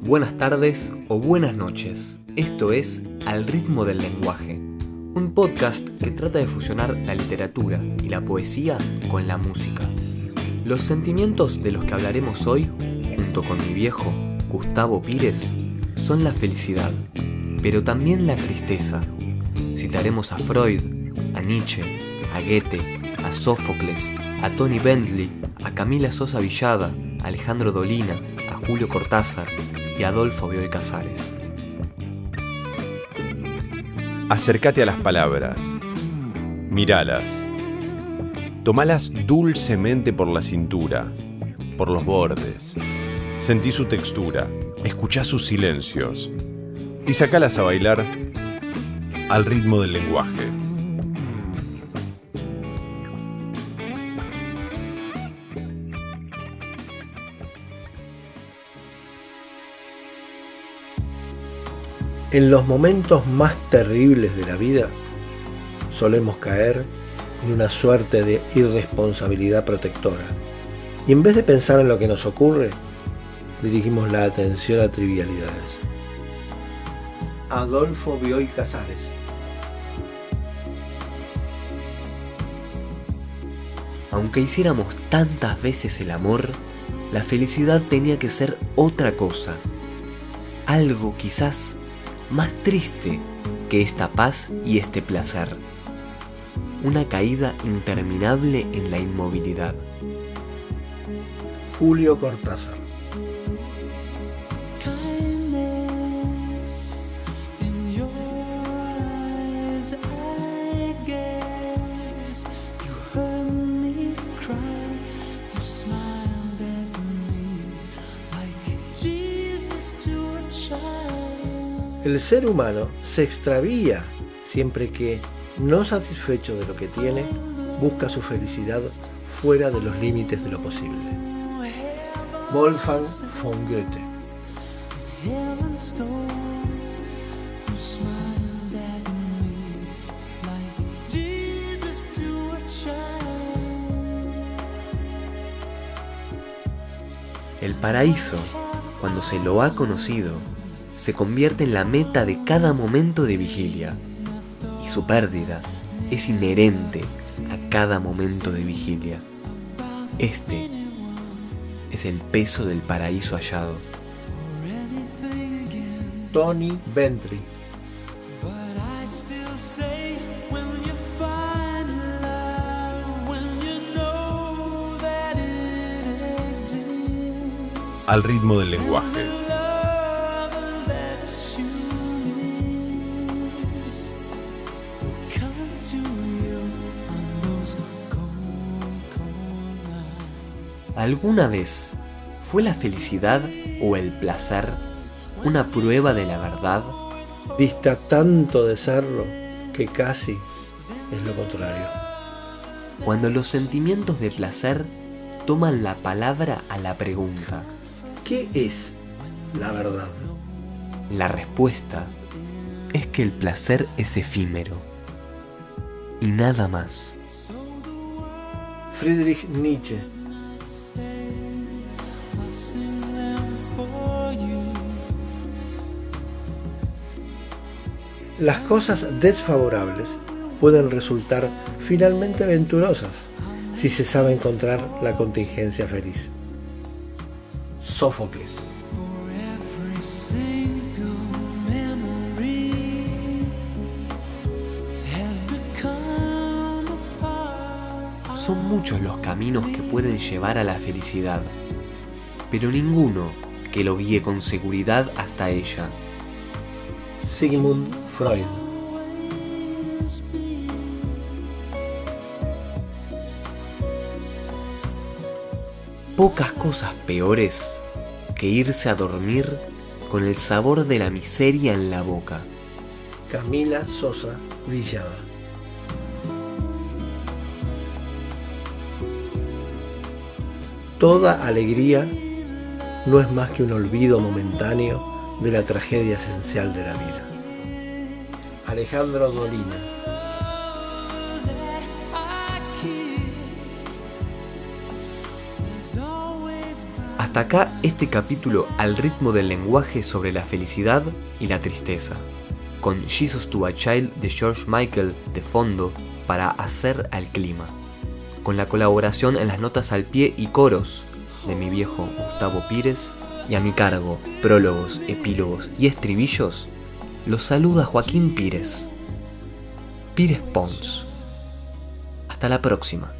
buenas tardes o buenas noches. Esto es Al ritmo del lenguaje, un podcast que trata de fusionar la literatura y la poesía con la música. Los sentimientos de los que hablaremos hoy, junto con mi viejo, Gustavo Pires, son la felicidad, pero también la tristeza. Citaremos a Freud, a Nietzsche, a Goethe, a Sófocles, a Tony Bentley, a Camila Sosa Villada, a Alejandro Dolina, Julio Cortázar y Adolfo Bioy Casares. Acércate a las palabras, miralas, tomalas dulcemente por la cintura, por los bordes, sentí su textura, escuchá sus silencios y sacalas a bailar al ritmo del lenguaje. En los momentos más terribles de la vida solemos caer en una suerte de irresponsabilidad protectora. Y en vez de pensar en lo que nos ocurre, dirigimos la atención a trivialidades. Adolfo Bioy Casares Aunque hiciéramos tantas veces el amor, la felicidad tenía que ser otra cosa. Algo quizás más triste que esta paz y este placer. Una caída interminable en la inmovilidad. Julio Cortázar El ser humano se extravía siempre que, no satisfecho de lo que tiene, busca su felicidad fuera de los límites de lo posible. Wolfgang von Goethe El paraíso, cuando se lo ha conocido, se convierte en la meta de cada momento de vigilia y su pérdida es inherente a cada momento de vigilia. Este es el peso del paraíso hallado. Tony Bentley Al ritmo del lenguaje. ¿Alguna vez fue la felicidad o el placer una prueba de la verdad? dista tanto de serlo que casi es lo contrario. Cuando los sentimientos de placer toman la palabra a la pregunta, ¿Qué es la verdad? la respuesta es que el placer es efímero y nada más. Friedrich Nietzsche Las cosas desfavorables pueden resultar finalmente venturosas si se sabe encontrar la contingencia feliz. Sófocles. Son muchos los caminos que pueden llevar a la felicidad, pero ninguno que lo guíe con seguridad hasta ella. Sigmund Freud. Pocas cosas peores que irse a dormir con el sabor de la miseria en la boca. Camila Sosa Villada. Toda alegría no es más que un olvido momentáneo de la tragedia esencial de la vida. Alejandro Dolina. Hasta acá este capítulo al ritmo del lenguaje sobre la felicidad y la tristeza, con Jesus to a Child de George Michael de fondo para hacer al clima, con la colaboración en las notas al pie y coros de mi viejo Gustavo Pires y a mi cargo prólogos, epílogos y estribillos, los saluda Joaquín Pires. Pires Pons. Hasta la próxima.